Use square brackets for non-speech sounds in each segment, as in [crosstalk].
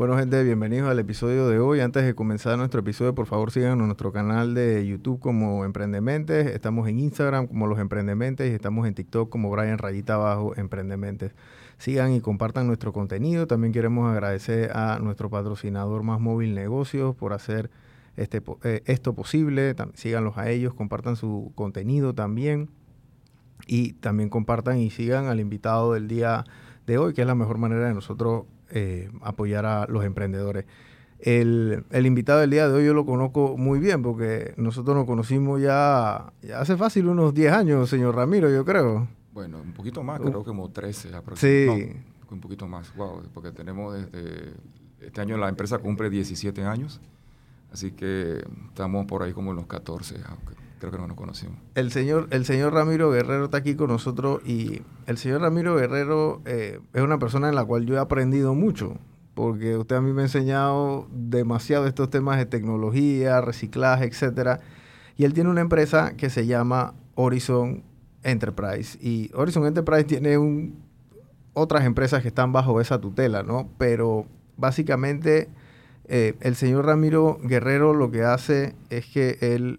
Bueno, gente, bienvenidos al episodio de hoy. Antes de comenzar nuestro episodio, por favor síganos nuestro canal de YouTube como Emprendementes. Estamos en Instagram como Los Emprendementes y estamos en TikTok como Brian Rayita Abajo Emprendementes. Sigan y compartan nuestro contenido. También queremos agradecer a nuestro patrocinador Más Móvil Negocios por hacer este, eh, esto posible. síganlos a ellos, compartan su contenido también. Y también compartan y sigan al invitado del día de hoy, que es la mejor manera de nosotros eh, apoyar a los emprendedores. El, invitado del día de hoy yo lo conozco muy bien porque nosotros nos conocimos ya, hace fácil unos 10 años, señor Ramiro, yo creo. Bueno, un poquito más, creo que como 13 aproximadamente. Sí. un poquito más, wow, porque tenemos desde, este año la empresa cumple 17 años, así que estamos por ahí como en los 14, aunque creo que no nos conocimos. El señor, el señor Ramiro Guerrero está aquí con nosotros y el señor Ramiro Guerrero eh, es una persona en la cual yo he aprendido mucho, porque usted a mí me ha enseñado demasiado estos temas de tecnología, reciclaje, etcétera. Y él tiene una empresa que se llama Horizon Enterprise. Y Horizon Enterprise tiene un, otras empresas que están bajo esa tutela, ¿no? Pero básicamente eh, el señor Ramiro Guerrero lo que hace es que él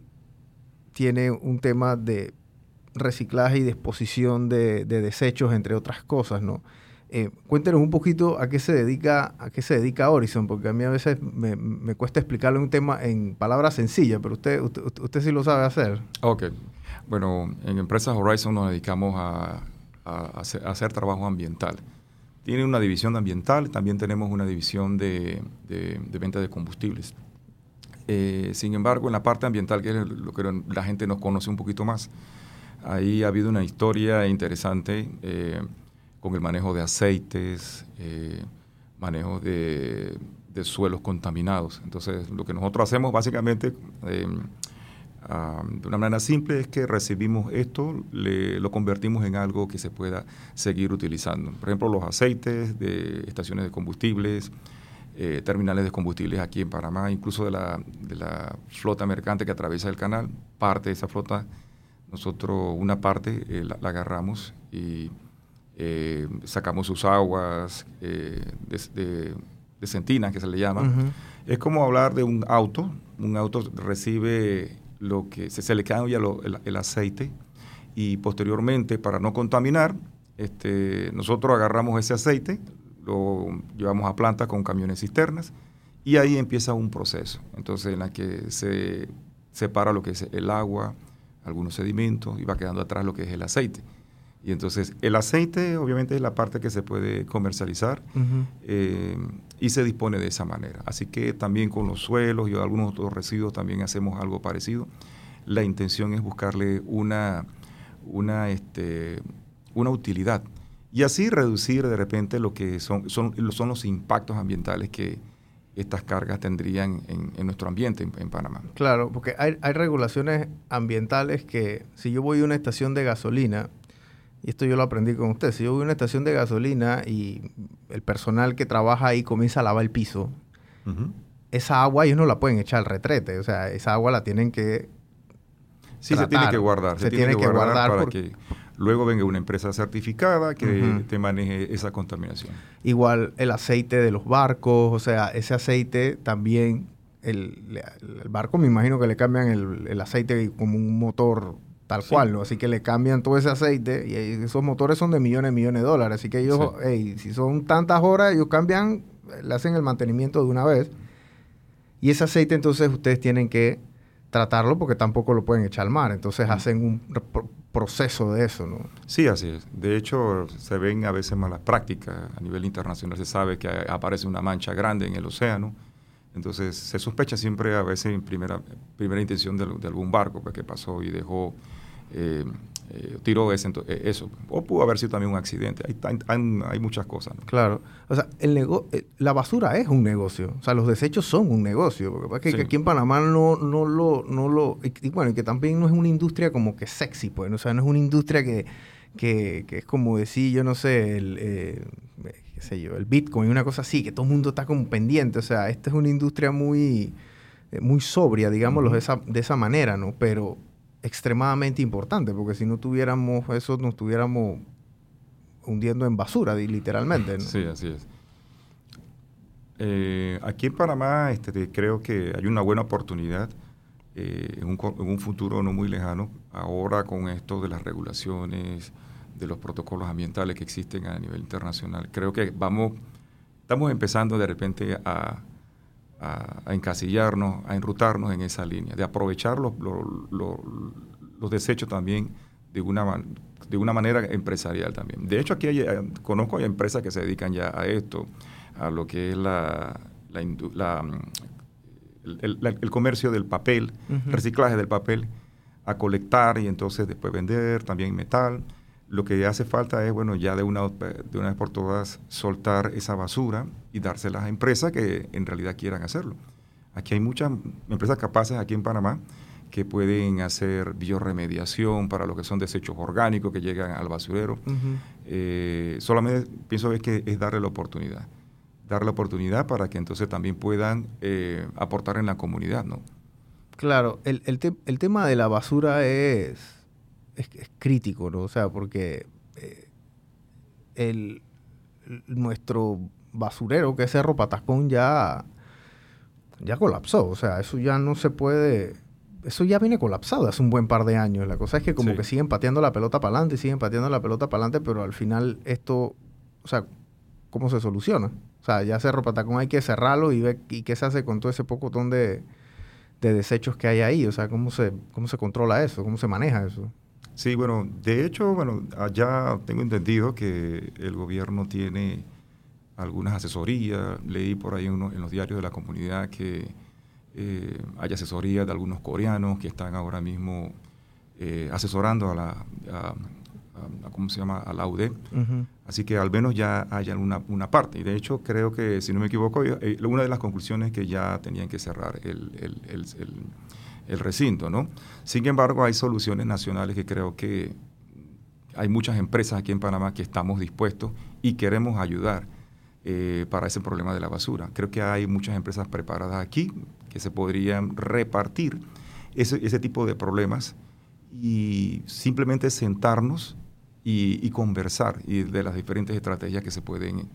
tiene un tema de reciclaje y disposición de, desechos, entre otras cosas, ¿no? Eh, cuéntenos un poquito a qué se dedica, a qué se dedica Horizon, porque a mí a veces me, cuesta explicarle un tema en palabras sencillas, pero usted, usted, sí lo sabe hacer. Ok. Bueno, en Empresas Horizon nos dedicamos a, hacer, trabajo ambiental. Tiene una división ambiental, también tenemos una división de, de venta de combustibles. Eh, sin embargo, en la parte ambiental, que es lo que la gente nos conoce un poquito más, ahí ha habido una historia interesante eh, con el manejo de aceites, eh, manejo de, suelos contaminados. Entonces, lo que nosotros hacemos básicamente, ah, de una manera simple, es que recibimos esto, lo convertimos en algo que se pueda seguir utilizando. Por ejemplo, los aceites de estaciones de combustibles, eh, terminales de combustibles aquí en Panamá, incluso de la, de la, flota mercante que atraviesa el canal. Parte de esa flota, nosotros una parte eh, la, agarramos y eh, sacamos sus aguas de, de, centinas, que se le llama. Es como hablar de un auto. Un auto recibe lo que se, se le cambia el, el, aceite y posteriormente, para no contaminar, este, nosotros agarramos ese aceite, lo llevamos a planta con camiones cisternas y ahí empieza un proceso. Entonces, en la que se separa lo que es el agua, algunos sedimentos y va quedando atrás lo que es el aceite. Y entonces el aceite obviamente es la parte que se puede comercializar eh, y se dispone de esa manera. Así que también con los suelos y algunos otros residuos también hacemos algo parecido. La intención es buscarle una, una, este, una utilidad y así reducir de repente lo que son, son, son los impactos ambientales que estas cargas tendrían en, nuestro ambiente en, Panamá. Claro, porque hay, regulaciones ambientales que si yo voy a una estación de gasolina, y esto yo lo aprendí con usted, si yo voy a una estación de gasolina y el personal que trabaja ahí comienza a lavar el piso, esa agua ellos no la pueden echar al retrete, o sea, esa agua la tienen que... Sí, se tiene que guardar. Se, tiene, que, guardar, para que luego venga una empresa certificada que te maneje esa contaminación. Igual el aceite de los barcos, o sea, ese aceite también, el, barco me imagino que le cambian el, aceite como un motor tal cual, ¿no? Así que le cambian todo ese aceite y esos motores son de millones y millones de dólares. Así que ellos, si son tantas horas, ellos cambian, le hacen el mantenimiento de una vez. Y ese aceite entonces ustedes tienen que tratarlo porque tampoco lo pueden echar al mar. Entonces hacen un proceso de eso, ¿no? Sí, así es. De hecho, se ven a veces malas prácticas. A nivel internacional se sabe que aparece una mancha grande en el océano. Entonces, se sospecha siempre a veces en primera, primera intención de, algún barco pues, que pasó y dejó eh, eh, tiró ese, eh, eso. O pudo haber sido también un accidente. Hay, hay, muchas cosas. Claro. O sea, el eh, la basura es un negocio. O sea, los desechos son un negocio. Porque que, aquí en Panamá no, no lo... No lo y, bueno, que también no es una industria como que sexy, pues. O sea, no es una industria que, que, es como decir, yo no sé, el... qué sé yo, el Bitcoin, una cosa así, que todo el mundo está como pendiente. O sea, esta es una industria muy, muy sobria, digámoslo de, esa, de esa manera, ¿no? Pero extremadamente importante, porque si no tuviéramos eso, nos estuviéramos hundiendo en basura, literalmente. Sí, así es. Eh, aquí en Panamá este, creo que hay una buena oportunidad eh, en, un, futuro no muy lejano, ahora con esto de las regulaciones, de los protocolos ambientales que existen a nivel internacional. Creo que vamos, estamos empezando de repente a, encasillarnos, a enrutarnos en esa línea, de aprovechar los, los, desechos también de una, de una manera empresarial también. De hecho, aquí eh, conozco hay empresas que se dedican ya a esto, a lo que es la, la, el, comercio del papel, reciclaje del papel, a colectar y entonces después vender también metal. Lo que hace falta es, bueno, ya de una, de una vez por todas soltar esa basura y dárselas a empresas que en realidad quieran hacerlo. Aquí hay muchas empresas capaces aquí en Panamá que pueden hacer bioremediación para lo que son desechos orgánicos que llegan al basurero. Eh, solamente pienso que es darle la oportunidad dar la oportunidad para que entonces también puedan eh, aportar en la comunidad, ¿no? Claro, el, el, tema de la basura es, es, crítico, ¿no? O sea, porque eh, el, nuestro basurero, que es Cerro Patacón, ya, ya colapsó. O sea, eso ya no se puede... Eso ya viene colapsado hace un buen par de años. La cosa es que como que siguen pateando la pelota para adelante, siguen pateando la pelota para adelante, pero al final esto, o sea, ¿cómo se soluciona? O sea, ya Cerro Patacón hay que cerrarlo y ver y qué se hace con todo ese pocotón de, de desechos que hay ahí. O sea, ¿cómo se, cómo se controla eso? ¿Cómo se maneja eso? Sí, bueno, de hecho, bueno, allá tengo entendido que el gobierno tiene algunas asesorías. Leí por ahí uno, en los diarios de la comunidad que eh, hay asesorías de algunos coreanos que están ahora mismo eh, asesorando a la, ¿cómo se llama?, a la UD. Así que al menos ya haya una, una, parte. Y de hecho creo que, si no me equivoco, eh, una de las conclusiones es que ya tenían que cerrar el, el, el, el, recinto, ¿no? Sin embargo, hay soluciones nacionales que creo que hay muchas empresas aquí en Panamá que estamos dispuestos y queremos ayudar eh, para ese problema de la basura. Creo que hay muchas empresas preparadas aquí que se podrían repartir ese, ese tipo de problemas y simplemente sentarnos y, conversar y de las diferentes estrategias que se pueden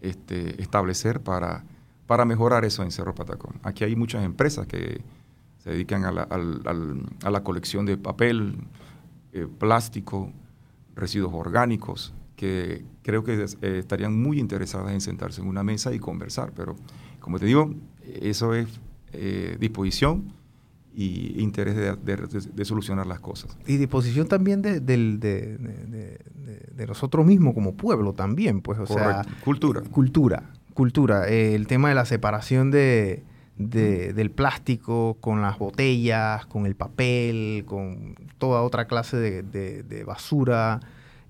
este, establecer para, para mejorar eso en Cerro Patacón. Aquí hay muchas empresas que se dedican a la, a la colección de papel, eh, plástico, residuos orgánicos, que creo que eh, estarían muy interesadas en sentarse en una mesa y conversar. Pero, como te digo, eso es eh, disposición y interés de, solucionar las cosas. Y disposición también de, nosotros mismos como pueblo también, pues, o sea... Cultura. Cultura, cultura. El tema de la separación de, del plástico con las botellas, con el papel, con toda otra clase de, basura.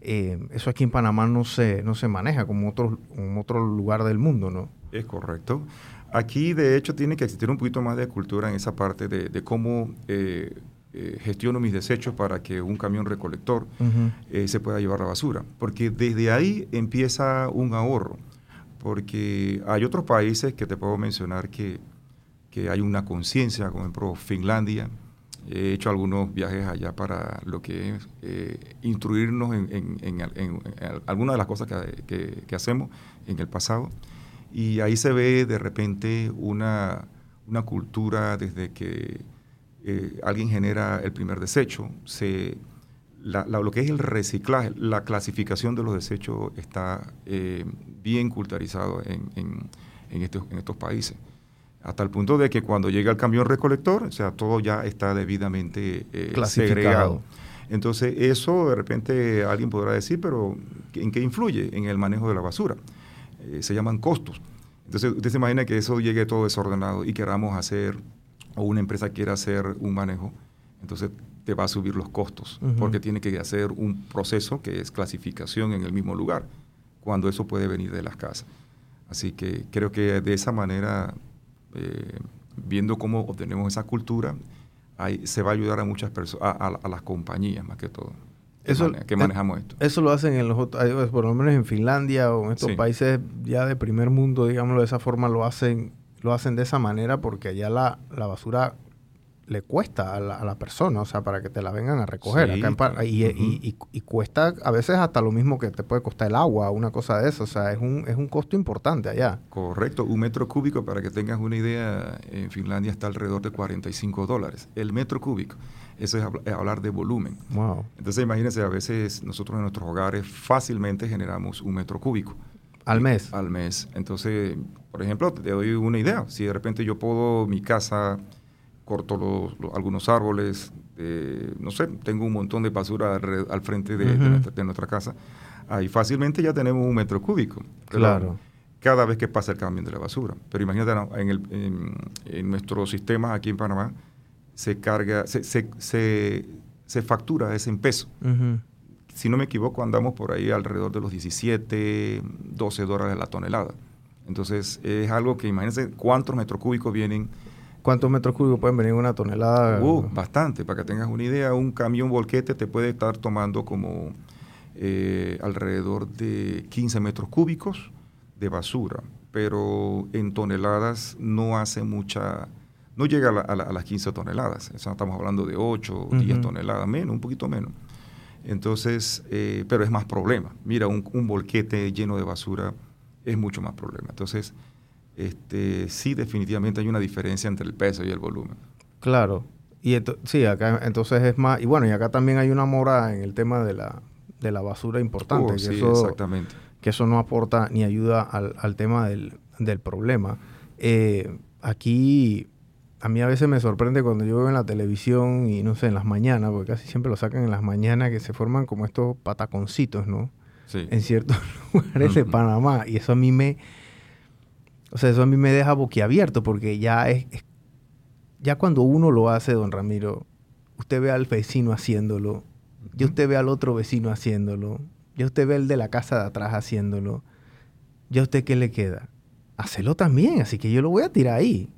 Eh, eso aquí en Panamá no se, no se maneja como otro, en otro lugar del mundo, ¿no? Es correcto. Aquí, de hecho, tiene que existir un poquito más de cultura en esa parte de, cómo eh, eh, gestiono mis desechos para que un camión recolector eh, se pueda llevar la basura. Porque desde ahí empieza un ahorro. Porque hay otros países que te puedo mencionar que, hay una conciencia, como ejemplo Finlandia. He hecho algunos viajes allá para lo que es instruirnos en, algunas de las cosas que hacemos en el pasado. Y ahí se ve de repente una, cultura desde que eh, alguien genera el primer desecho, se, lo que es el reciclaje, la clasificación de los desechos está eh, bien culturizado en, en, estos, en estos países. Hasta el punto de que cuando llega el camión recolector, o sea, todo ya está debidamente eh, segregado. Entonces, eso de repente alguien podrá decir, pero ¿en qué influye en el manejo de la basura? Eh, se llaman costos. Entonces, usted se imagina que eso llegue todo desordenado y queramos hacer, o una empresa quiera hacer un manejo, entonces te va a subir los costos, porque tiene que hacer un proceso que es clasificación en el mismo lugar, cuando eso puede venir de las casas. Así que creo que de esa manera, eh, viendo cómo obtenemos esa cultura, se va a ayudar a muchas personas, a las compañías más que todo eso, que manejamos esto. Eso lo hacen en los otros, por lo menos en Finlandia o en estos países ya de primer mundo, digámoslo de esa forma, lo hacen, lo hacen de esa manera porque allá la, la basura le cuesta a la, persona, o sea, para que te la vengan a recoger. y, cuesta a veces hasta lo mismo que te puede costar el agua, una cosa de eso. O sea, es un, es un costo importante allá. Correcto. Un metro cúbico, para que tengas una idea, en Finlandia está alrededor de 45 dólares. El metro cúbico. Eso es hablar de volumen. Wow. Entonces, imagínense, a veces nosotros en nuestros hogares fácilmente generamos un metro cúbico. ¿Al mes? Al mes. Entonces, por ejemplo, te doy una idea. Si de repente yo puedo mi casa corto los, algunos árboles, eh, no sé, tengo un montón de basura al, frente de, nuestra, casa, ahí fácilmente ya tenemos un metro cúbico. Claro. Cada vez que pasa el cambio de la basura. Pero imagínate, en, el, en, nuestro sistema aquí en Panamá, se carga, se, se, se, factura ese en peso. Si no me equivoco, andamos por ahí alrededor de los 17, 12 dólares la tonelada. Entonces, es algo que imagínense cuántos metros cúbicos vienen ¿Cuántos metros cúbicos pueden venir una tonelada? Uh, bastante. Para que tengas una idea, un camión volquete te puede estar tomando como eh, alrededor de 15 metros cúbicos de basura, pero en toneladas no hace mucha, no llega a, las 15 toneladas. estamos hablando de 8 o 10 toneladas, menos, un poquito menos. Entonces, eh, pero es más problema. Mira, un, un volquete lleno de basura es mucho más problema. Entonces, este, sí definitivamente hay una diferencia entre el peso y el volumen. Claro. Y sí, acá entonces es más, y bueno, y acá también hay una mora en el tema de la, de la basura importante. Oh, sí, exactamente. Que eso no aporta ni ayuda al, tema del, problema. Eh, aquí, a mí a veces me sorprende cuando yo veo en la televisión y no sé, en las mañanas, porque casi siempre lo sacan en las mañanas, que se forman como estos pataconcitos, ¿no? Sí. En ciertos [laughs] lugares de Panamá. Y eso a mí me o sea, eso a mí me deja boquiabierto porque ya es, ya cuando uno lo hace, don Ramiro, usted ve al vecino haciéndolo, ya usted ve al otro vecino haciéndolo, ya usted ve al de la casa de atrás haciéndolo, ya usted qué le queda? Hacelo también, así que yo lo voy a tirar ahí.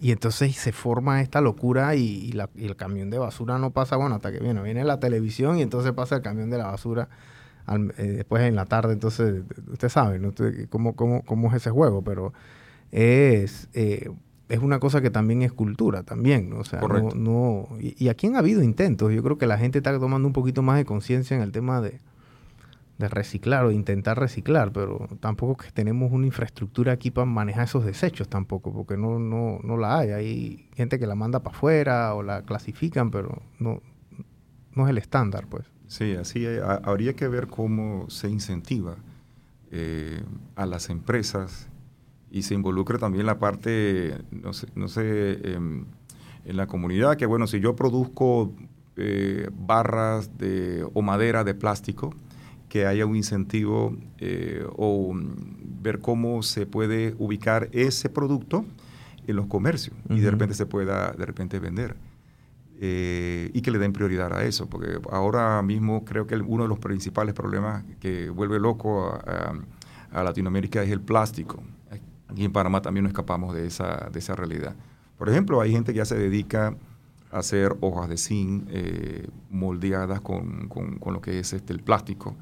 Y entonces se forma esta locura y, el camión de basura no pasa, bueno, hasta que viene, viene la televisión y entonces pasa el camión de la basura eh, después en la tarde, entonces usted sabe ¿no? cómo, cómo, cómo, es ese juego, pero es, eh, es una cosa que también es cultura, también, ¿no? O sea, no, y, aquí han habido intentos, yo creo que la gente está tomando un poquito más de conciencia en el tema de, de reciclar o de intentar reciclar, pero tampoco que tenemos una infraestructura aquí para manejar esos desechos tampoco, porque no, no, no la hay. Hay gente que la manda para afuera o la clasifican, pero no, no es el estándar, pues. Sí, así habría que ver cómo se incentiva eh, a las empresas y se involucra también la parte, no sé, no sé em, en la comunidad, que bueno, si yo produzco eh, barras de, o madera de plástico, que haya un incentivo eh, o ver cómo se puede ubicar ese producto en los comercios y de repente se pueda de repente vender. Eh, y que le den prioridad a eso, porque ahora mismo creo que uno de los principales problemas que vuelve loco a, Latinoamérica es el plástico. Aquí en Panamá también no escapamos de esa, de esa realidad. Por ejemplo, hay gente que ya se dedica a hacer hojas de zinc eh, moldeadas con, con, con, lo que es este, el plástico,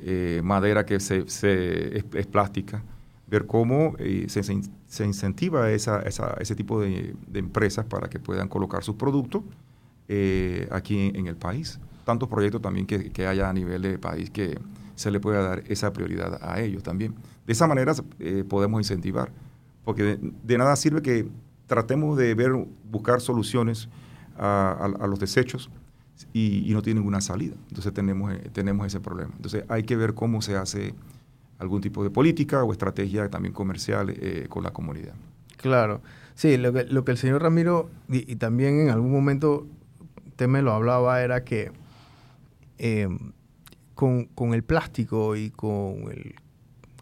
eh, madera que se, se es, plástica, ver cómo se, se, incentiva esa, esa, ese tipo de empresas para que puedan colocar sus productos eh, aquí en, el país. Tantos proyectos también que, que, haya a nivel de país que se le pueda dar esa prioridad a ellos también. De esa manera eh, podemos incentivar, porque de, nada sirve que tratemos de ver, buscar soluciones a, los desechos y, no tienen ninguna salida. Entonces tenemos, eh, tenemos ese problema. Entonces hay que ver cómo se hace algún tipo de política o estrategia también comercial con la comunidad. Claro. Sí, lo que, lo que el señor Ramiro, y, también en algún momento usted me lo hablaba era que eh, con, el plástico y con el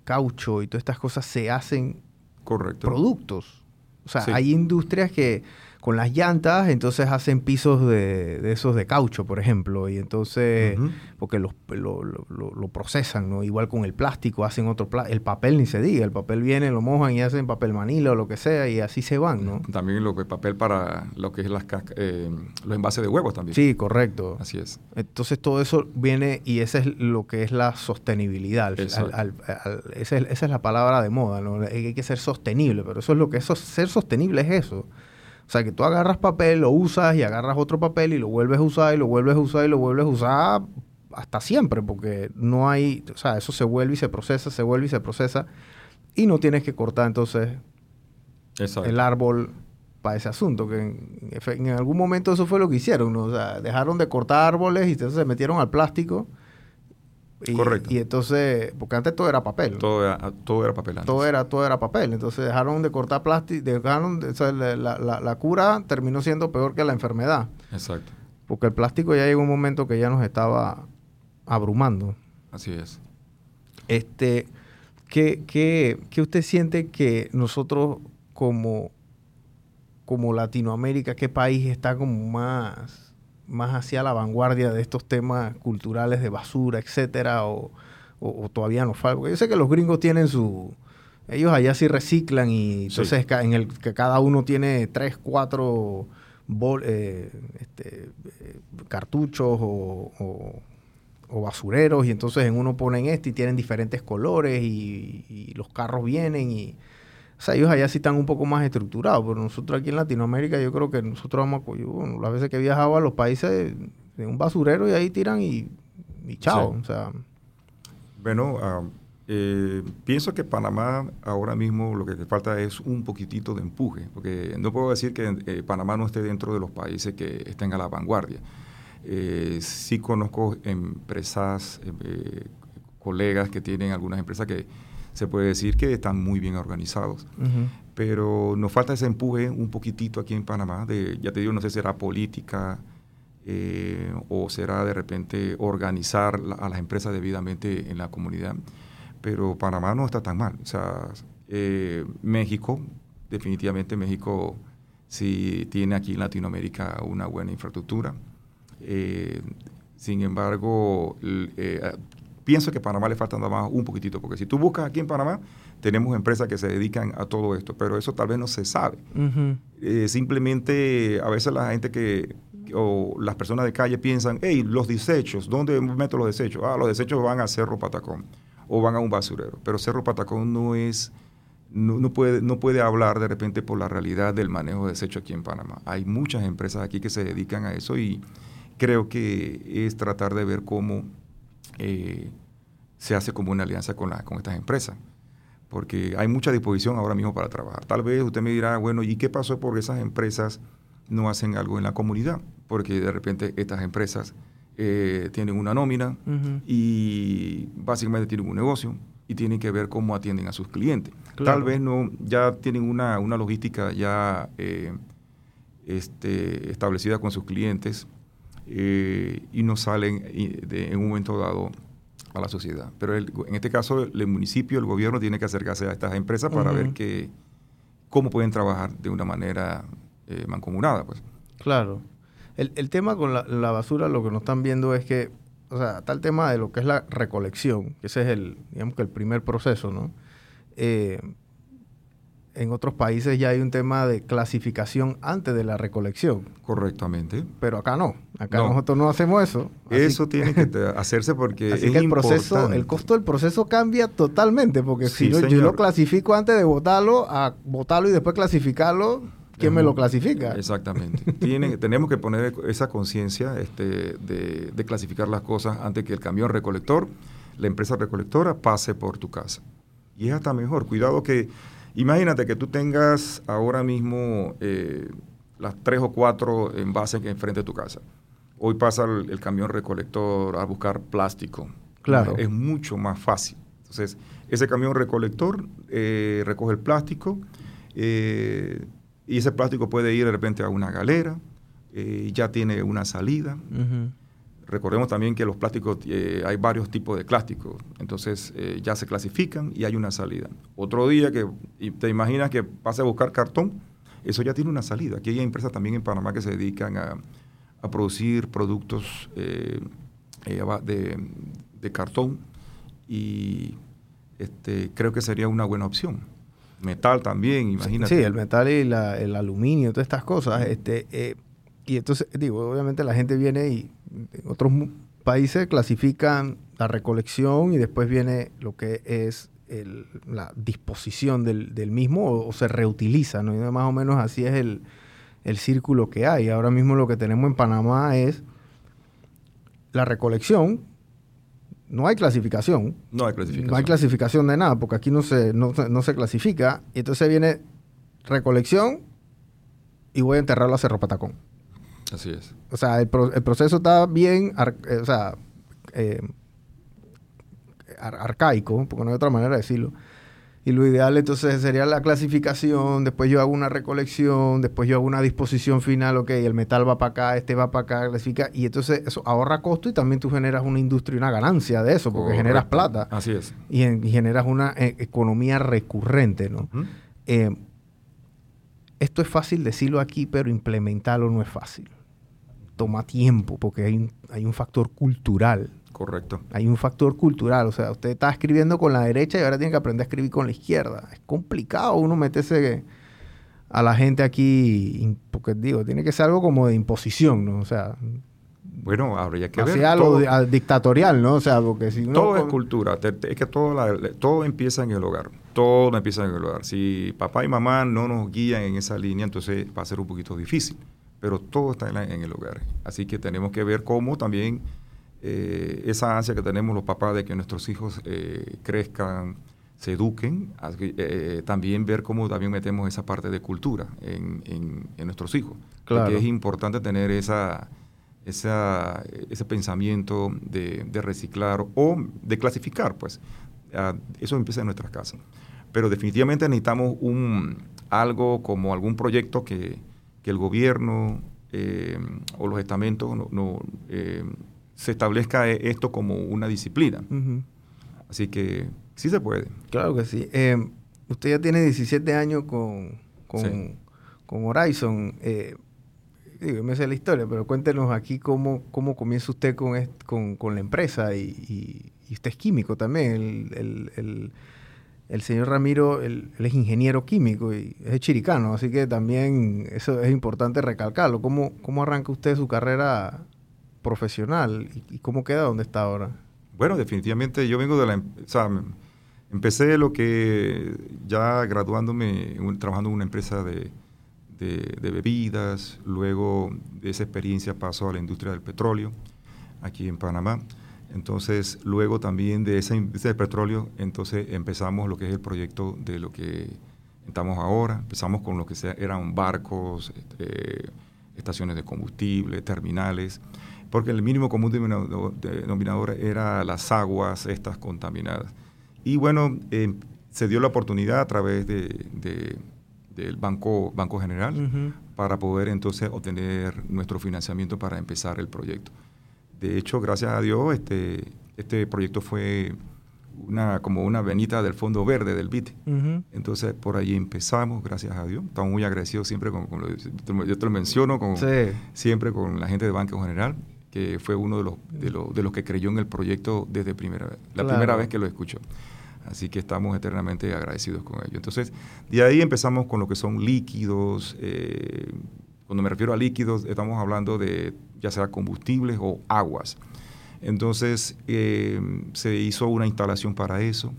caucho y todas estas cosas se hacen productos. O sea, hay industrias que con las llantas, entonces hacen pisos de, esos de caucho, por ejemplo, y entonces, porque lo, lo, procesan, ¿no? Igual con el plástico, hacen otro plástico, el papel ni se diga, el papel viene, lo mojan y hacen papel manila o lo que sea, y así se van, ¿no? También lo que papel para lo que es las eh, los envases de huevos también. Sí, correcto. Así es. Entonces todo eso viene, y ese es lo que es la sostenibilidad. esa, es, la palabra de moda, ¿no? Hay que ser sostenible, pero eso es lo que eso, ser sostenible es eso. O sea, que tú agarras papel, lo usas y agarras otro papel y lo vuelves a usar y lo vuelves a usar y lo vuelves a usar hasta siempre, porque no hay, o sea, eso se vuelve y se procesa, se vuelve y se procesa y no tienes que cortar entonces el árbol para ese asunto, que en, algún momento eso fue lo que hicieron, ¿no? O sea, dejaron de cortar árboles y entonces se metieron al plástico y, Correcto. Y entonces, porque antes todo era papel. Todo era, todo era papel Todo era, todo era papel. Entonces dejaron de cortar plástico, dejaron, o sea, la, la, la, cura terminó siendo peor que la enfermedad. Exacto. Porque el plástico ya llegó un momento que ya nos estaba abrumando. Así es. Este, ¿qué, qué, qué usted siente que nosotros como, como Latinoamérica, qué país está como más más hacia la vanguardia de estos temas culturales de basura, etcétera, o, todavía nos falta. Yo sé que los gringos tienen su... Ellos allá sí reciclan y entonces en el que cada uno tiene tres, cuatro eh, este, eh, cartuchos o, basureros y entonces en uno ponen este y tienen diferentes colores y los carros vienen y o sea, ellos allá sí están un poco más estructurados, pero nosotros aquí en Latinoamérica yo creo que nosotros vamos a... Bueno, las veces que he viajado a los países de un basurero y ahí tiran y, chao. O sea... Bueno, ah, eh, pienso que Panamá ahora mismo lo que le falta es un poquitito de empuje, porque no puedo decir que eh, Panamá no esté dentro de los países que estén a la vanguardia. Eh, sí conozco empresas, colegas que tienen algunas empresas que se puede decir que están muy bien organizados. Pero nos falta ese empuje un poquitito aquí en Panamá, de, ya te digo, no sé si será política eh, o será de repente organizar a las empresas debidamente en la comunidad. Pero Panamá no está tan mal. O sea, eh, México, definitivamente México sí tiene aquí en Latinoamérica una buena infraestructura. Eh, sin embargo, pienso que a Panamá le falta nada más un poquitito, porque si tú buscas aquí en Panamá, tenemos empresas que se dedican a todo esto, pero eso tal vez no se sabe. Eh, simplemente a veces la gente que, o las personas de calle piensan, hey, los desechos, ¿dónde meto los desechos? Ah, los desechos van a Cerro Patacón o van a un basurero, pero Cerro Patacón no es... No, puede, no puede hablar de repente por la realidad del manejo de desechos aquí en Panamá. Hay muchas empresas aquí que se dedican a eso y creo que es tratar de ver cómo eh, se hace como una alianza con, la, con estas empresas. Porque hay mucha disposición ahora mismo para trabajar. Tal vez usted me dirá, bueno, ¿y qué pasó porque esas empresas no hacen algo en la comunidad? Porque de repente estas empresas eh, tienen una nómina y básicamente tienen un negocio y tienen que ver cómo atienden a sus clientes. Tal vez no, ya tienen una, una logística ya eh, este, establecida con sus clientes eh, y no salen en un momento dado a la sociedad. Pero en este caso, el municipio, el gobierno tiene que acercarse a estas empresas para ver que, cómo pueden trabajar de una manera eh, mancomunada. Pues. Claro. El, el tema con la, la, basura, lo que nos están viendo es que, o sea, está el tema de lo que es la recolección, que ese es el, digamos que el primer proceso, ¿no? Eh, en otros países ya hay un tema de clasificación antes de la recolección. Correctamente. Pero acá no. Acá nosotros no hacemos eso. Eso tiene que [laughs] hacerse porque así que el proceso, el costo del proceso cambia totalmente, porque si yo, lo clasifico antes de votarlo, a votarlo y después clasificarlo, ¿quién me lo clasifica? Exactamente. [laughs] Tiene, tenemos que poner esa conciencia este, de, de clasificar las cosas antes que el camión recolector, la empresa recolectora, pase por tu casa. Y es hasta mejor. Cuidado que Imagínate que tú tengas ahora mismo eh, las tres o cuatro envases que enfrente de tu casa. Hoy pasa el, camión recolector a buscar plástico. Claro. Es mucho más fácil. Entonces, ese camión recolector eh, recoge el plástico eh, y ese plástico puede ir de repente a una galera, ya tiene una salida. Recordemos también que los plásticos, eh, hay varios tipos de plásticos, entonces eh, ya se clasifican y hay una salida. Otro día que te imaginas que vas a buscar cartón, eso ya tiene una salida. Aquí hay empresas también en Panamá que se dedican a, producir productos eh, de, cartón y este, creo que sería una buena opción. Metal también, imagínate. Sí, el metal y el aluminio, todas estas cosas. Este, y entonces, digo, obviamente la gente viene y otros países clasifican la recolección y después viene lo que es la disposición del, mismo o, se reutiliza, ¿no? más o menos así es el, el círculo que hay. Ahora mismo lo que tenemos en Panamá es la recolección. No hay clasificación. No hay clasificación. No hay clasificación de nada, porque aquí no se, no, se clasifica. Y entonces viene recolección y voy a enterrarlo a Cerro Patacón. Así es. O sea, el, proceso está bien, eh, o sea, eh, arcaico, porque no hay otra manera de decirlo. Y lo ideal entonces sería la clasificación, después yo hago una recolección, después yo hago una disposición final, ok, el metal va para acá, este va para acá, clasifica, y entonces eso ahorra costo y también tú generas una industria y una ganancia de eso, porque generas plata. Así es. Y, generas una eh, economía recurrente, ¿no? Eh, esto es fácil decirlo aquí, pero implementarlo no es fácil. Toma tiempo, porque hay, hay un factor cultural Correcto. Hay un factor cultural, o sea, usted está escribiendo con la derecha y ahora tiene que aprender a escribir con la izquierda. Es complicado uno meterse a la gente aquí, porque digo, tiene que ser algo como de imposición, ¿no? O sea, bueno, habría que ver. algo dictatorial, ¿no? O sea, porque si Todo es cultura. Es que todo, todo empieza en el hogar. Todo empieza en el hogar. Si papá y mamá no nos guían en esa línea, entonces va a ser un poquito difícil. Pero todo está en el hogar. Así que tenemos que ver cómo también eh, esa ansia que tenemos los papás de que nuestros hijos eh, crezcan, se eduquen, eh, también ver cómo también metemos esa parte de cultura en, en, nuestros hijos. Claro. Porque es importante tener esa, esa, ese pensamiento de, de, reciclar o de clasificar, pues. Ah, eso empieza en nuestras casas. Pero definitivamente necesitamos un, algo como algún proyecto que, que el gobierno o los estamentos no, no se establezca esto como una disciplina. Así que sí se puede. Claro que sí. Eh, usted ya tiene 17 años con, con, Horizon. Eh, digo, me sé la historia, pero cuéntenos aquí cómo, cómo comienza usted con, con, la empresa y, usted es químico también. El, señor Ramiro, él, es ingeniero químico y es chiricano, así que también eso es importante recalcarlo. ¿Cómo, cómo arranca usted su carrera profesional y, cómo queda donde está ahora? Bueno, definitivamente yo vengo de la... Em, o sea, empecé lo que ya graduándome, trabajando en una empresa de, bebidas, luego de esa experiencia pasó a la industria del petróleo aquí en Panamá. Entonces, luego también de esa industria del petróleo, entonces empezamos lo que es el proyecto de lo que estamos ahora. Empezamos con lo que sea, eran barcos, este, estaciones de combustible, terminales porque el mínimo común denominador era las aguas estas contaminadas. Y bueno, eh, se dio la oportunidad a través de, del Banco, Banco General para poder entonces obtener nuestro financiamiento para empezar el proyecto. De hecho, gracias a Dios, este, este proyecto fue una, como una venita del Fondo Verde del BIT. Entonces, por ahí empezamos, gracias a Dios. Estamos muy agradecidos siempre, con, yo te lo menciono, con, siempre con la gente de Banco General que fue uno de los, de, los, de los que creyó en el proyecto desde primera vez, la primera vez que lo escuchó. Así que estamos eternamente agradecidos con ello. Entonces, de ahí empezamos con lo que son líquidos. Eh, cuando me refiero a líquidos, estamos hablando de ya sea combustibles o aguas. Entonces, eh, se hizo una instalación para eso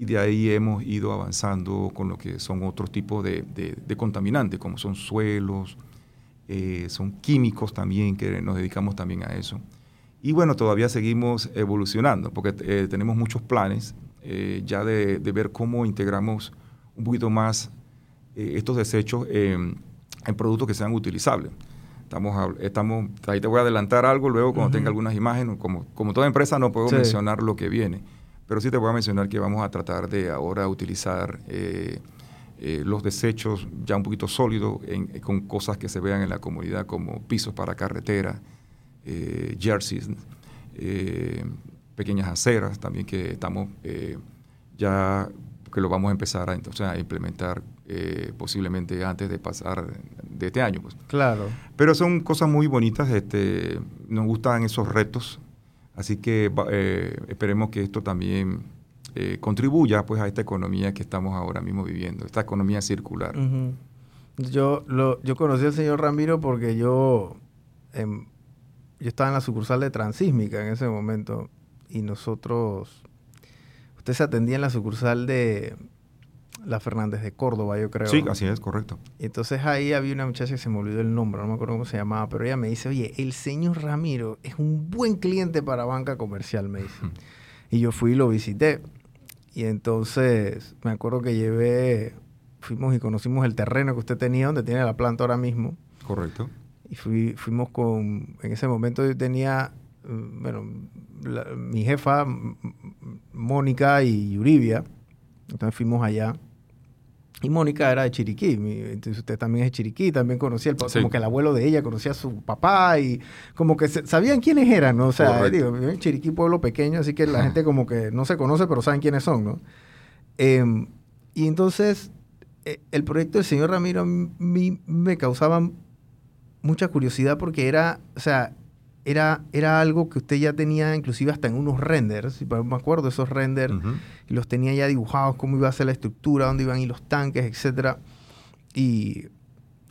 y de ahí hemos ido avanzando con lo que son otros tipos de, de contaminantes, como son suelos, eh, son químicos también, que nos dedicamos también a eso. Y bueno, todavía seguimos evolucionando, porque eh, tenemos muchos planes ya de, ver cómo integramos un poquito más estos desechos en productos que sean utilizables. Estamos, estamos, ahí te voy a adelantar algo, luego cuando tenga algunas imágenes, como, como toda empresa no puedo mencionar lo que viene, pero sí te voy a mencionar que vamos a tratar de ahora utilizar eh, los desechos ya un poquito sólidos con cosas que se vean en la comunidad como pisos para carretera, eh, jerseys, eh, pequeñas aceras también que estamos ya que lo vamos a empezar a, entonces, a implementar posiblemente antes de pasar de este año. Pues. Claro. Pero son cosas muy bonitas, este, nos gustan esos retos, así que esperemos que esto también eh, contribuya pues a esta economía que estamos ahora mismo viviendo, esta economía circular. Yo, lo, yo conocí al señor Ramiro porque yo, em, yo estaba en la sucursal de Transísmica en ese momento y nosotros, usted se atendía en la sucursal de, la Fernández de Córdoba, yo creo. Sí, así es, correcto. Entonces ahí había una muchacha que se me olvidó el nombre, no me acuerdo cómo se llamaba, pero ella me dice, oye, el señor Ramiro es un buen cliente para banca comercial, me dice. Y yo fui y lo visité. Y entonces me acuerdo que llevé, fuimos y conocimos el terreno que usted tenía, donde tiene la planta ahora mismo. Correcto. Y fui, fuimos con, en ese momento yo tenía, bueno, mi jefa, Mónica y Yuribia. Entonces fuimos allá. Y Mónica era de Chiriquí, entonces usted también es de Chiriquí, también conocía el como que el abuelo de ella conocía a su papá y como que sabían quiénes eran, ¿no? O sea, digo, en Chiriquí pueblo pequeño, así que la gente como que no se conoce, pero saben quiénes son, ¿no? Em, y entonces eh, el proyecto del señor Ramiro a mí me causaba mucha curiosidad porque era, o sea, era, era algo que usted ya tenía inclusive hasta en unos renders, me acuerdo esos renders, los tenía ya dibujados, cómo iba a ser la estructura, dónde iban a ir los tanques, etc. Y,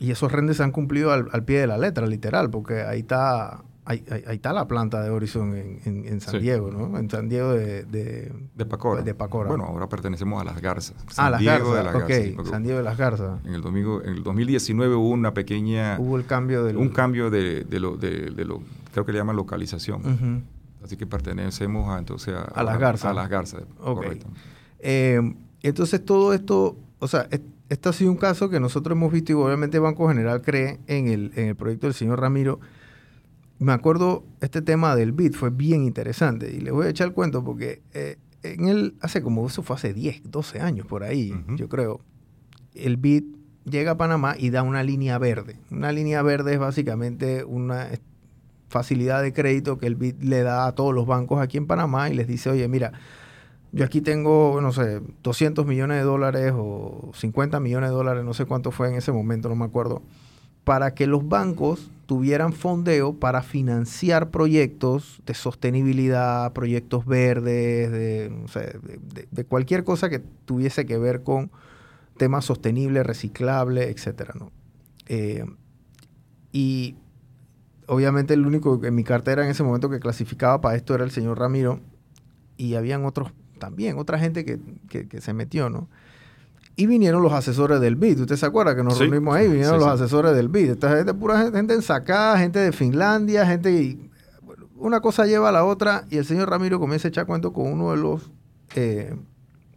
esos renders se han cumplido al, pie de la letra, literal, porque ahí está, ahí, está la planta de Horizon en, San Diego, ¿no? En San Diego de... De, de, Pacora. de Pacora. Bueno, ahora pertenecemos a Las Garzas. San ah, Las Diego Garzas, de Las San Diego de Las Garzas. En el, domingo, en el 2019 hubo una pequeña... Hubo el cambio de... Un cambio de, de, lo, de, lo creo que le llaman localización. Así que pertenecemos a, entonces a, las garzas. A las garzas, correcto. Eh, entonces todo esto, o sea, este ha sido un caso que nosotros hemos visto y obviamente Banco General cree en el, en el proyecto del señor Ramiro. Me acuerdo, este tema del BID fue bien interesante y les voy a echar el cuento porque eh, en él, hace como, eso fue hace 10, 12 años por ahí, yo creo, el BID llega a Panamá y da una línea verde. Una línea verde es básicamente una facilidad de crédito que el BID le da a todos los bancos aquí en Panamá y les dice, oye, mira, yo aquí tengo, no sé, 200 millones de dólares o 50 millones de dólares, no sé cuánto fue en ese momento, no me acuerdo, para que los bancos tuvieran fondeo para financiar proyectos de sostenibilidad, proyectos verdes, de, no sé, de, cualquier cosa que tuviese que ver con temas sostenibles, reciclables, etcétera, ¿no? Eh, y obviamente el único en mi cartera en ese momento que clasificaba para esto era el señor Ramiro y habían otros también, otra gente que, se metió, ¿no? Y vinieron los asesores del BID. ¿Usted se acuerda que nos reunimos ahí? Vinieron los asesores del BID. Esta gente, pura gente, ensacada, gente de Finlandia, gente... Y, una cosa lleva a la otra y el señor Ramiro comienza a echar cuento con uno de los eh,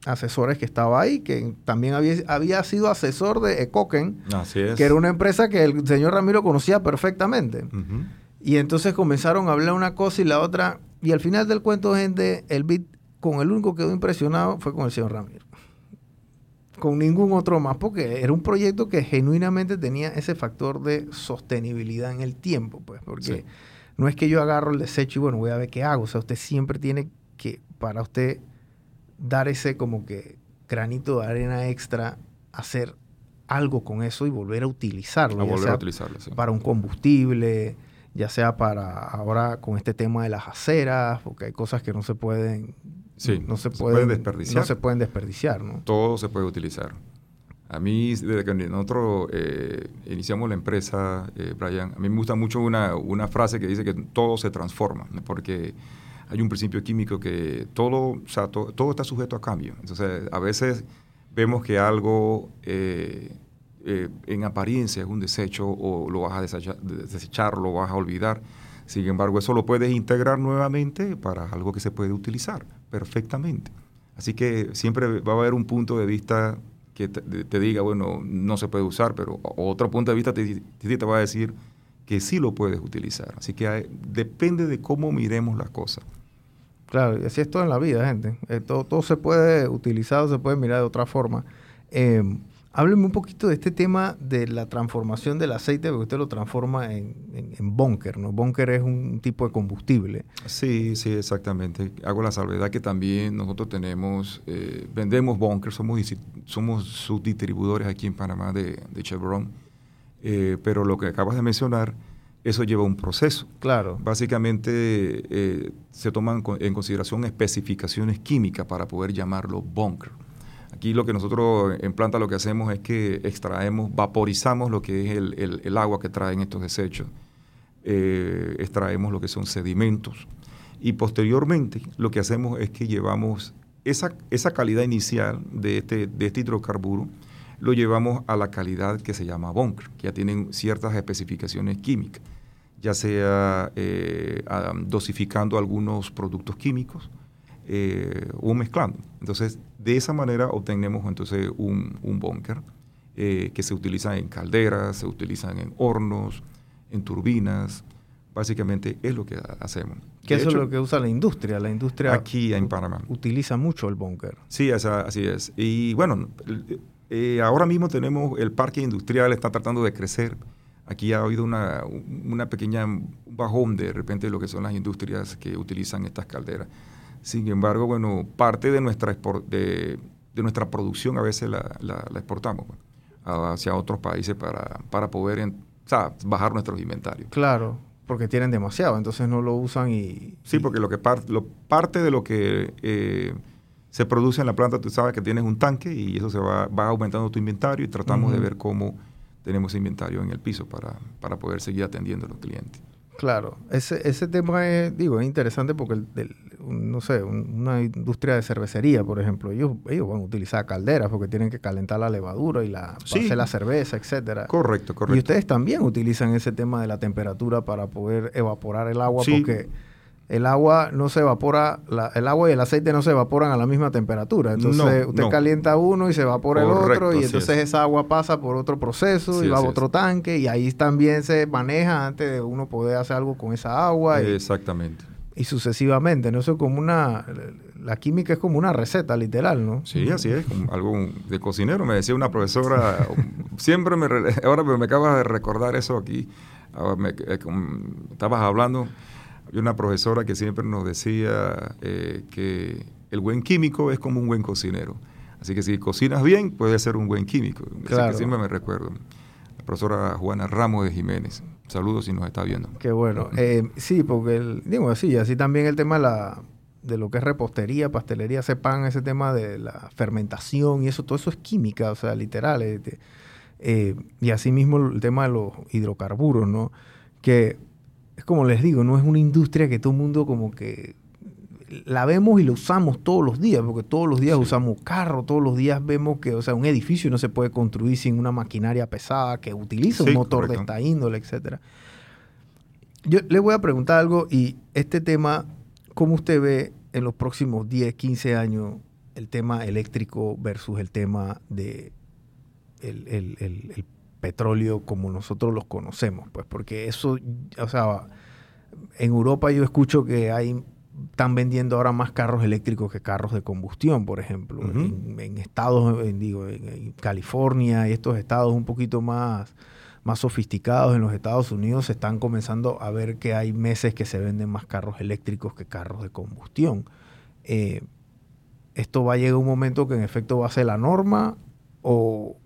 asesores que estaba ahí, que también había, había sido asesor de Ecoken, que era una empresa que el señor Ramiro conocía perfectamente. Y entonces comenzaron a hablar una cosa y la otra, y al final del cuento, gente, el BIT con el único que quedó impresionado fue con el señor Ramiro. Con ningún otro más, porque era un proyecto que genuinamente tenía ese factor de sostenibilidad en el tiempo, pues, porque no es que yo agarro el desecho y bueno, voy a ver qué hago. O sea, usted siempre tiene que, para usted dar ese como que granito de arena extra, hacer algo con eso y volver a utilizarlo. volver a utilizarlo, Para un combustible, ya sea para ahora con este tema de las aceras, porque hay cosas que no se pueden... no se, pueden, desperdiciar. No se pueden desperdiciar, ¿no? Todo se puede utilizar. A mí, desde que nosotros eh, iniciamos la empresa, eh, Brian, a mí me gusta mucho una, una frase que dice que todo se transforma, porque hay un principio químico que todo, o sea, todo está sujeto a cambio. Entonces, a veces vemos que algo eh, eh, en apariencia es un desecho o lo vas a desechar, lo vas a olvidar. Sin embargo, eso lo puedes integrar nuevamente para algo que se puede utilizar perfectamente. Así que siempre va a haber un punto de vista que te, diga, bueno, no se puede usar, pero otro punto de vista te, te va a decir que sí lo puedes utilizar. Así que depende de cómo miremos las cosas. Claro, y así es todo en la vida, gente. Eh, todo, todo, se puede utilizar, se puede mirar de otra forma. Eh, hábleme un poquito de este tema de la transformación del aceite, porque usted lo transforma en, en, bunker, ¿no? Bunker es un tipo de combustible. Sí, sí, exactamente. Hago la salvedad que también nosotros tenemos, eh, vendemos bunker, somos, somos subdistribuidores aquí en Panamá de, de Chevron, eh, pero lo que acabas de mencionar eso lleva un proceso. Claro. Básicamente eh, se toman en consideración especificaciones químicas para poder llamarlo bunker. Aquí lo que nosotros en planta lo que hacemos es que extraemos, vaporizamos lo que es el, agua que traen estos desechos, eh, extraemos lo que son sedimentos y posteriormente lo que hacemos es que llevamos esa, esa calidad inicial de este, de este hidrocarburo lo llevamos a la calidad que se llama bunker, que ya tienen ciertas especificaciones químicas, ya sea eh, dosificando algunos productos químicos eh, o mezclando. Entonces, de esa manera obtenemos entonces un, un bunker eh, que se utiliza en calderas, se utilizan en hornos, en turbinas. Básicamente es lo que hacemos. Que eso es lo que usa la industria. La industria aquí en Panamá utiliza mucho el búnker. Sí, así es. Y bueno, eh, ahora mismo tenemos el parque industrial, está tratando de crecer. Aquí ha habido una, una pequeña bajón de repente de lo que son las industrias que utilizan estas calderas. Sin embargo, bueno, parte de nuestra, de, de nuestra producción a veces la, la, exportamos hacia otros países para, para poder bajar nuestros inventarios. Claro, porque tienen demasiado, entonces no lo usan y... Sí, porque lo que lo, parte de lo que eh, se produce en la planta, tú sabes que tienes un tanque y eso se va, va aumentando tu inventario y tratamos de ver cómo tenemos inventario en el piso para, para poder seguir atendiendo a los clientes. Claro, ese, ese tema es, digo, es interesante porque, el, no sé, una industria de cervecería, por ejemplo, ellos, ellos van a utilizar calderas porque tienen que calentar la levadura y la, hacer la cerveza, etcétera. Correcto, correcto. Y ustedes también utilizan ese tema de la temperatura para poder evaporar el agua porque el agua no se evapora, el agua y el aceite no se evaporan a la misma temperatura. Entonces usted calienta uno y se evapora el otro y entonces esa agua pasa por otro proceso y va a otro tanque y ahí también se maneja antes de uno poder hacer algo con esa agua. Exactamente. Y, sucesivamente, ¿no? Eso es como una... La química es como una receta literal, ¿no? Sí, así es, como algo de cocinero. Me decía una profesora, [laughs] siempre me... Ahora me acabas de recordar eso aquí. Me, eh, estabas hablando hay una profesora que siempre nos decía eh, que el buen químico es como un buen cocinero. Así que si cocinas bien, puedes ser un buen químico. Claro. que siempre me recuerdo. La profesora Juana Ramos de Jiménez. Saludos si nos está viendo. Qué bueno. Eh, sí, porque, el, digo así, así también el tema de, la, de lo que es repostería, pastelería, sepan ese tema de la fermentación y eso, todo eso es química, o sea, literal. Eh, y así mismo el tema de los hidrocarburos, ¿no? Que es como les digo, no es una industria que todo el mundo como que la vemos y la usamos todos los días, porque todos los días usamos carro, todos los días vemos que, o sea, un edificio no se puede construir sin una maquinaria pesada que utiliza un motor de esta índole, etcétera. Yo le voy a preguntar algo y este tema, ¿cómo usted ve en los próximos 10, 15 años el tema eléctrico versus el tema de el, el, el petróleo como nosotros los conocemos, pues porque eso, o sea, en Europa yo escucho que hay están vendiendo ahora más carros eléctricos que carros de combustión, por ejemplo. en, estados, en, digo, en, California y estos estados un poquito más, más sofisticados en los Estados Unidos se están comenzando a ver que hay meses que se venden más carros eléctricos que carros de combustión. Eh, ¿Esto va a llegar un momento que en efecto va a ser la norma o,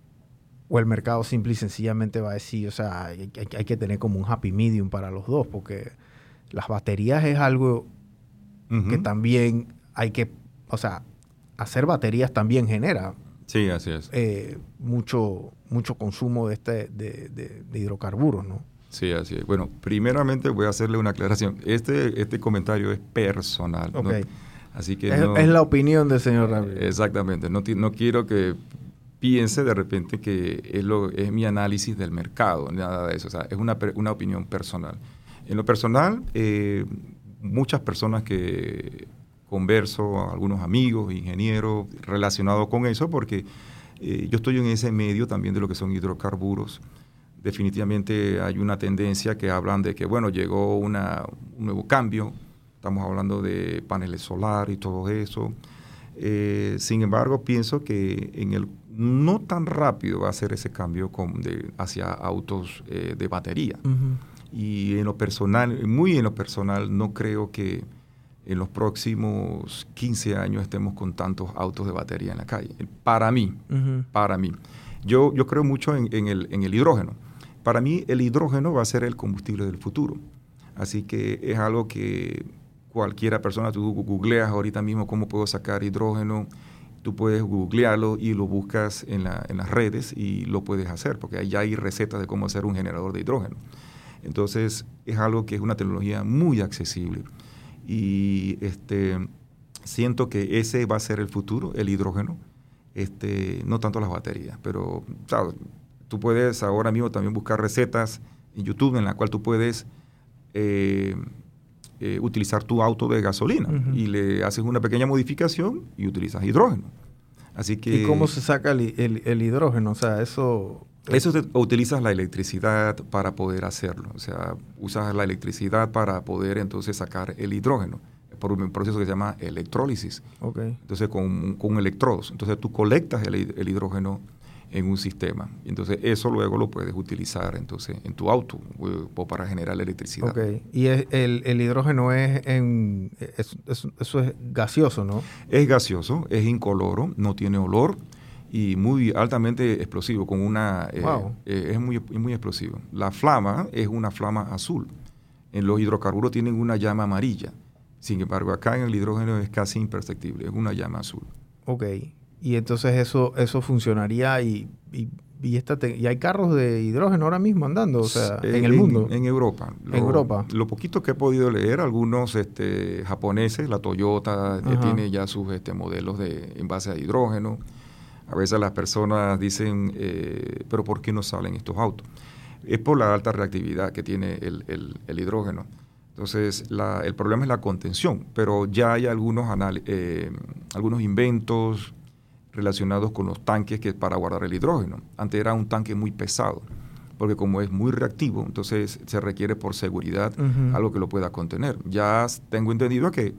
o el mercado simple y sencillamente va a decir, o sea, hay, que tener como un happy medium para los dos, porque las baterías es algo que también hay que, o sea, hacer baterías también genera. Sí, así es. Eh, mucho, mucho consumo de, este, de, hidrocarburos, ¿no? Sí, así es. Bueno, primeramente voy a hacerle una aclaración. Este, este comentario es personal. Así que es, la opinión del señor Ramírez. Exactamente. No, no quiero que piense de repente que es, lo, es mi análisis del mercado, nada de eso, o sea, es una, una opinión personal. En lo personal, eh, muchas personas que converso, algunos amigos, ingenieros relacionados con eso, porque eh, yo estoy en ese medio también de lo que son hidrocarburos. Definitivamente hay una tendencia que hablan de que, bueno, llegó una, un nuevo cambio, estamos hablando de paneles solares y todo eso. Eh, sin embargo, pienso que en el no tan rápido va a ser ese cambio hacia autos eh, de batería. Y en lo personal, muy en lo personal, no creo que en los próximos 15 años estemos con tantos autos de batería en la calle. Para mí, para mí. Yo, yo creo mucho en, el, en el hidrógeno. Para mí el hidrógeno va a ser el combustible del futuro. Así que es algo que cualquiera persona, tú googleas ahorita mismo cómo puedo sacar hidrógeno, tú puedes googlearlo y lo buscas en, las redes y lo puedes hacer, porque ya hay recetas de cómo hacer un generador de hidrógeno. Entonces, es algo que es una tecnología muy accesible. Y este, siento que ese va a ser el futuro, el hidrógeno, este, no tanto las baterías, pero tú puedes ahora mismo también buscar recetas en YouTube en la cual tú puedes eh, eh, utilizar tu auto de gasolina y le haces una pequeña modificación y utilizas hidrógeno. Así que, ¿Y cómo se saca el, hidrógeno? O sea, eso... Eso utilizas la electricidad para poder hacerlo. O sea, usas la electricidad para poder entonces sacar el hidrógeno por un proceso que se llama electrólisis. Okay. Entonces, con, con electrodos. Entonces, tú colectas el, hidrógeno en un sistema. Entonces, eso luego lo puedes utilizar entonces en tu auto eh, o para generar electricidad. Ok. Y el, el, hidrógeno es, en, eso es gaseoso, ¿no? Es gaseoso, es incoloro, no tiene olor y muy altamente explosivo, con una... Eh, eh, es muy, muy explosivo. La flama es una flama azul. En los hidrocarburos tienen una llama amarilla. Sin embargo, acá en el hidrógeno es casi imperceptible, es una llama azul. Ok. Y entonces eso, eso funcionaría y, y, y, hay carros de hidrógeno ahora mismo andando, o sea, en, el mundo. En Europa. en Europa. Lo poquito que he podido leer, algunos este, japoneses, la Toyota eh, tiene ya sus este, modelos de, en base a hidrógeno. A veces las personas dicen, eh, pero ¿por qué no salen estos autos? Es por la alta reactividad que tiene el, el hidrógeno. Entonces, el problema es la contención, pero ya hay algunos, eh, algunos inventos relacionados con los tanques que para guardar el hidrógeno. Antes era un tanque muy pesado, porque como es muy reactivo, entonces se requiere por seguridad algo que lo pueda contener. Ya tengo entendido que,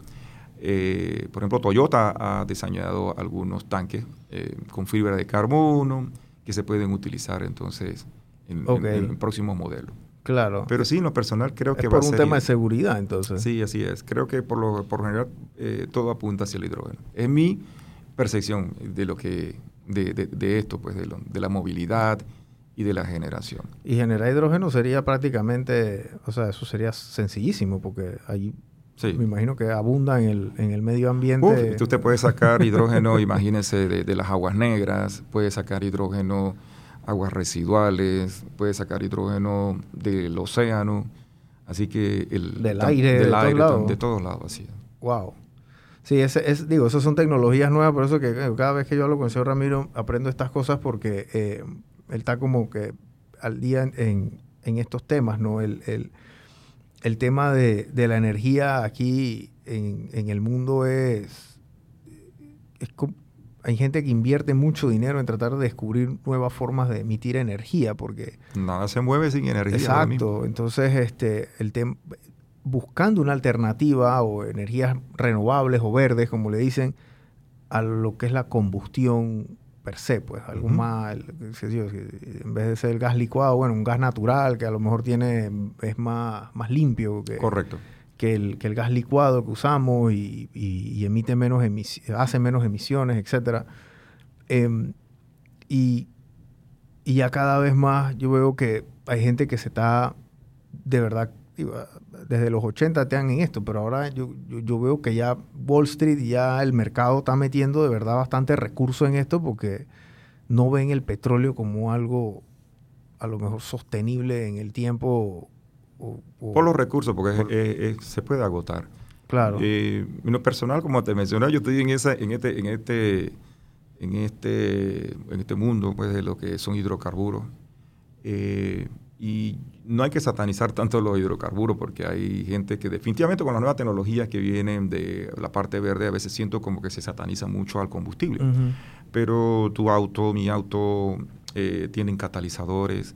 eh, por ejemplo, Toyota ha diseñado algunos tanques eh, con fibra de carbono que se pueden utilizar entonces en, en próximos modelos. Claro. Pero sí, en lo personal creo que va a ser... por un tema de seguridad, entonces. Sí, así es. Creo que por lo por general eh, todo apunta hacia el hidrógeno. Es mi percepción de lo que... De, de, esto, pues, de, de la movilidad y de la generación. Y generar hidrógeno sería prácticamente... O sea, eso sería sencillísimo porque ahí Sí. Me imagino que abunda en el, en el medio ambiente. Uf, usted puede sacar hidrógeno, [laughs] imagínese, de, de, las aguas negras, puede sacar hidrógeno aguas residuales, puede sacar hidrógeno del océano, así que el del aire, del de, aire todos de todos lados, así. Wow. Sí, ese, es, digo, esas son tecnologías nuevas, por eso que eh, cada vez que yo hablo con el señor Ramiro aprendo estas cosas porque eh, él está como que al día en, en estos temas, ¿no? El, el, el tema de, de, la energía aquí en, en el mundo es, es, hay gente que invierte mucho dinero en tratar de descubrir nuevas formas de emitir energía, porque... Nada se mueve sin energía. Exacto. Entonces, este, el buscando una alternativa o energías renovables o verdes, como le dicen, a lo que es la combustión per se, pues algo más, en vez de ser el gas licuado, bueno, un gas natural que a lo mejor tiene, es más, más limpio. Que, Correcto que el, que el gas licuado que usamos y, emite menos hace menos emisiones, etc. Em, y, ya cada vez más yo veo que hay gente que se está, de verdad, desde los 80 están en esto, pero ahora yo, yo, veo que ya Wall Street, ya el mercado está metiendo de verdad bastante recursos en esto porque no ven el petróleo como algo a lo mejor sostenible en el tiempo por los recursos, porque se puede agotar. Claro. Eh, en lo personal, como te mencioné, yo estoy en esa, en este, en este, en este, en este mundo, pues, de lo que son hidrocarburos. Eh, y no hay que satanizar tanto los hidrocarburos porque hay gente que definitivamente con las nuevas tecnologías que vienen de la parte verde a veces siento como que se sataniza mucho al combustible. Pero tu auto, mi auto, eh, tienen catalizadores,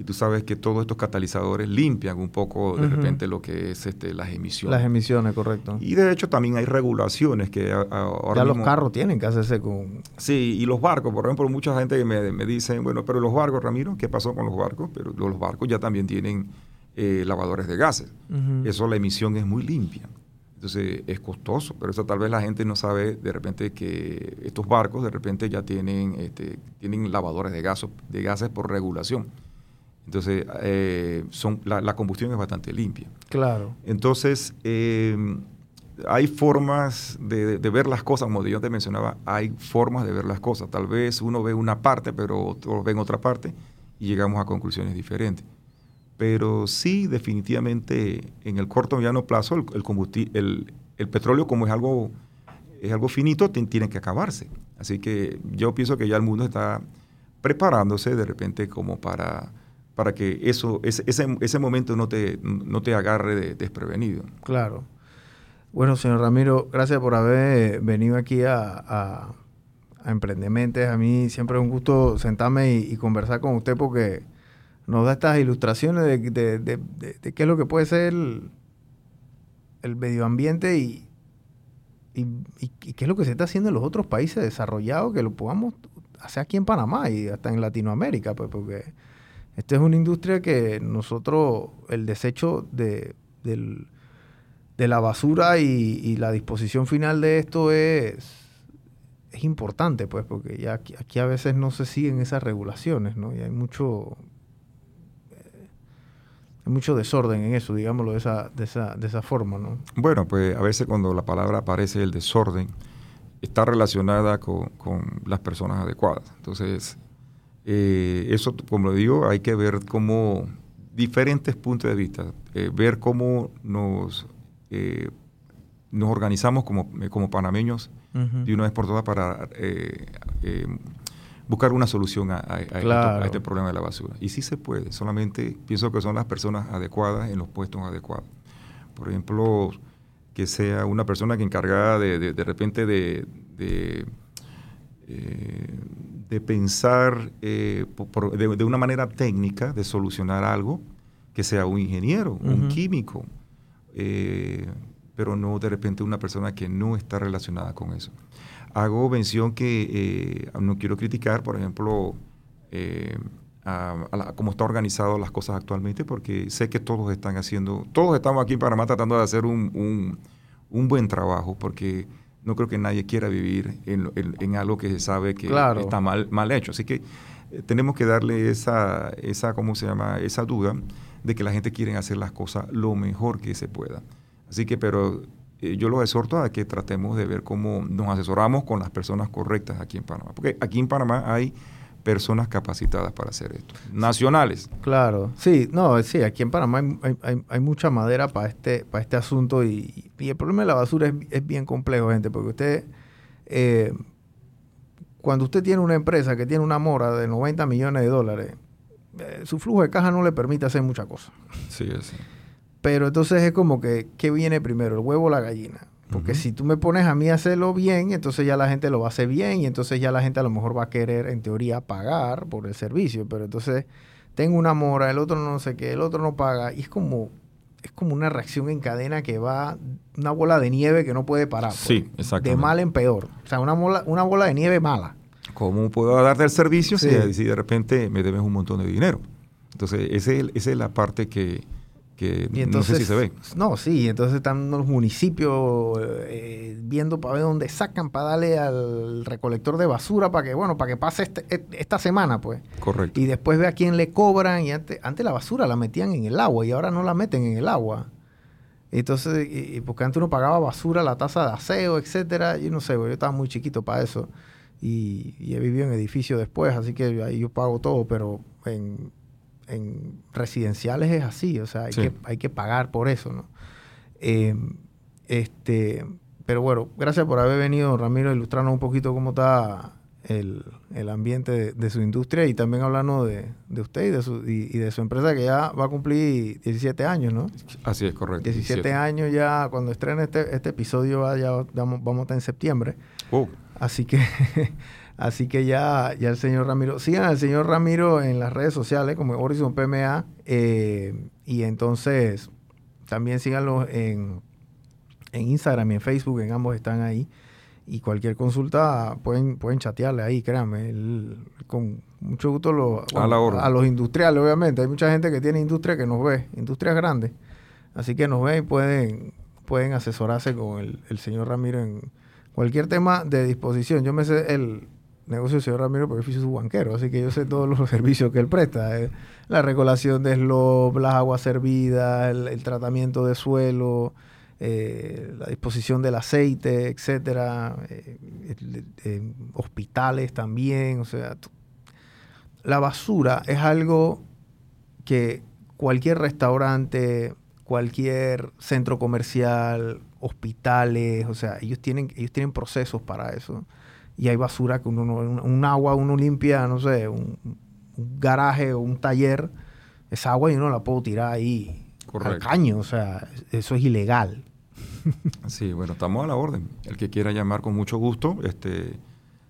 y tú sabes que todos estos catalizadores limpian un poco de repente lo que es este, las emisiones. Las emisiones, correcto. Y de hecho también hay regulaciones que ahora Ya los carros tienen que hacerse con... Sí, y los barcos, por ejemplo, mucha gente me, me dice, bueno, pero los barcos, Ramiro, ¿qué pasó con los barcos? Pero los barcos ya también tienen eh, lavadores de gases. Eso la emisión es muy limpia. Entonces es costoso, pero eso tal vez la gente no sabe de repente que estos barcos de repente ya tienen, este, tienen lavadores de, de gases por regulación. Entonces, eh, son, la, combustión es bastante limpia. Claro. Entonces, eh, hay formas de, ver las cosas, como yo te mencionaba, hay formas de ver las cosas. Tal vez uno ve una parte, pero otro ve en otra parte y llegamos a conclusiones diferentes. Pero sí, definitivamente, en el corto y mediano plazo, el, el, el, petróleo como es algo es algo finito, tiene que acabarse. Así que yo pienso que ya el mundo está preparándose de repente como para, para que eso, ese, ese, momento no te, no te agarre desprevenido. Claro. Bueno, señor Ramiro, gracias por haber venido aquí a, a, a Emprendementes. A mí siempre es un gusto sentarme y, conversar con usted porque nos da estas ilustraciones de, de, qué es lo que puede ser el, el medio ambiente y, y, qué es lo que se está haciendo en los otros países desarrollados que lo podamos hacer aquí en Panamá y hasta en Latinoamérica, pues porque esta es una industria que nosotros, el desecho de, de la basura y, la disposición final de esto es, es importante, pues, porque ya aquí, aquí, a veces no se siguen esas regulaciones, ¿no? Y hay mucho, mucho desorden en eso, digámoslo de esa, de esa, de esa forma, ¿no? Bueno, pues a veces cuando la palabra aparece el desorden, está relacionada con, las personas adecuadas. Entonces, eh, eso, como digo, hay que ver cómo diferentes puntos de vista, eh, ver cómo nos, eh, nos organizamos como, como panameños de una vez por todas para buscar una solución a, este problema de la basura. Y sí se puede, solamente pienso que son las personas adecuadas en los puestos adecuados. Por ejemplo, que sea una persona que encargada de, de, repente de, de, eh, pensar eh, de, una manera técnica de solucionar algo, que sea un ingeniero, un químico, eh, pero no de repente una persona que no está relacionada con eso. Hago mención que eh, no quiero criticar, por ejemplo, a, cómo está organizado las cosas actualmente, porque sé que todos están haciendo, todos estamos aquí en Panamá tratando de hacer un, buen trabajo, porque no creo que nadie quiera vivir en, algo que se sabe que está mal, mal hecho. Así que eh, tenemos que darle esa, esa, ¿cómo se llama? Esa duda de que la gente quiere hacer las cosas lo mejor que se pueda. Así que, pero eh, yo los exhorto a que tratemos de ver cómo nos asesoramos con las personas correctas aquí en Panamá. Porque aquí en Panamá hay personas capacitadas para hacer esto, nacionales. Claro, sí, no, sí, aquí en Panamá hay, mucha madera para este, para este asunto y, el problema de la basura es, bien complejo, gente, porque usted, eh, cuando usted tiene una empresa que tiene una mora de 90 millones de dólares, eh, su flujo de caja no le permite hacer muchas cosas. Sí, sí. Pero entonces es como que, ¿qué viene primero, el huevo o la gallina? Porque si tú me pones a mí a hacerlo bien, entonces ya la gente lo va a hacer bien y entonces ya la gente a lo mejor va a querer, en teoría, pagar por el servicio. Pero entonces tengo una mora, el otro no sé qué, el otro no paga. Y es como, es como una reacción en cadena que va, una bola de nieve que no puede parar. Pues, sí, exacto. De mal en peor. O sea, una bola, una bola de nieve mala. ¿Cómo puedo darte el servicio si, de repente me debes un montón de dinero? Entonces, esa es la parte que y entonces, no sé si se ve. No, sí, entonces están los municipios eh, viendo para ver dónde sacan para darle al recolector de basura para que, bueno, para que pase este, esta semana, pues. Correcto. Y después ve a quién le cobran y antes, antes la basura la metían en el agua y ahora no la meten en el agua. Entonces, y, porque antes uno pagaba basura, la tasa de aseo, etcétera, yo no sé, yo estaba muy chiquito para eso. Y, y, he vivido en edificio después, así que ahí yo pago todo, pero en en residenciales es así, o sea, hay, que, hay que pagar por eso, ¿no? Eh, este, pero bueno, gracias por haber venido, Ramiro, a ilustrarnos un poquito cómo está el, ambiente de, su industria y también hablando de, usted y de, su, y, de su empresa que ya va a cumplir 17 años, ¿no? Así es, correcto. 17, años ya, cuando estrene este, este episodio, ya vamos, vamos a estar en septiembre. Oh. Así que [laughs] Así que ya, ya el señor Ramiro, sigan al señor Ramiro en las redes sociales como Horizon PMA eh, y entonces también síganlo en, en Instagram y en Facebook, en ambos están ahí. Y cualquier consulta pueden, pueden chatearle ahí, créanme. con mucho gusto lo, a, a los industriales, obviamente. Hay mucha gente que tiene industria que nos ve, industrias grandes. Así que nos ve y pueden, pueden asesorarse con el, el señor Ramiro en cualquier tema de disposición. Yo me sé el, negocio del señor Ramiro porque fui su banquero, así que yo sé todos los [laughs] servicios que él presta. Eh, la regulación de slope, las aguas servidas, el, tratamiento de suelo, eh, la disposición del aceite, etcétera, eh, hospitales también, o sea, la basura es algo que cualquier restaurante, cualquier centro comercial, hospitales, o sea, ellos tienen, ellos tienen procesos para eso. Y hay basura que uno no, un, agua uno limpia, no sé, un, garaje o un taller, esa agua y uno la puedo tirar ahí al caño, o sea, eso es ilegal. [laughs] Sí, bueno, estamos a la orden. El que quiera llamar con mucho gusto, este,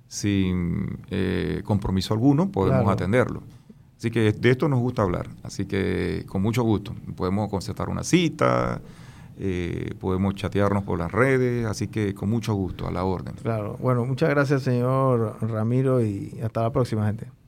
sin eh, compromiso alguno, podemos atenderlo. Así que de esto nos gusta hablar. Así que con mucho gusto. Podemos concertar una cita, eh, podemos chatearnos por las redes. Así que con mucho gusto, a la orden. Claro. Bueno, muchas gracias, señor Ramiro, y hasta la próxima, gente.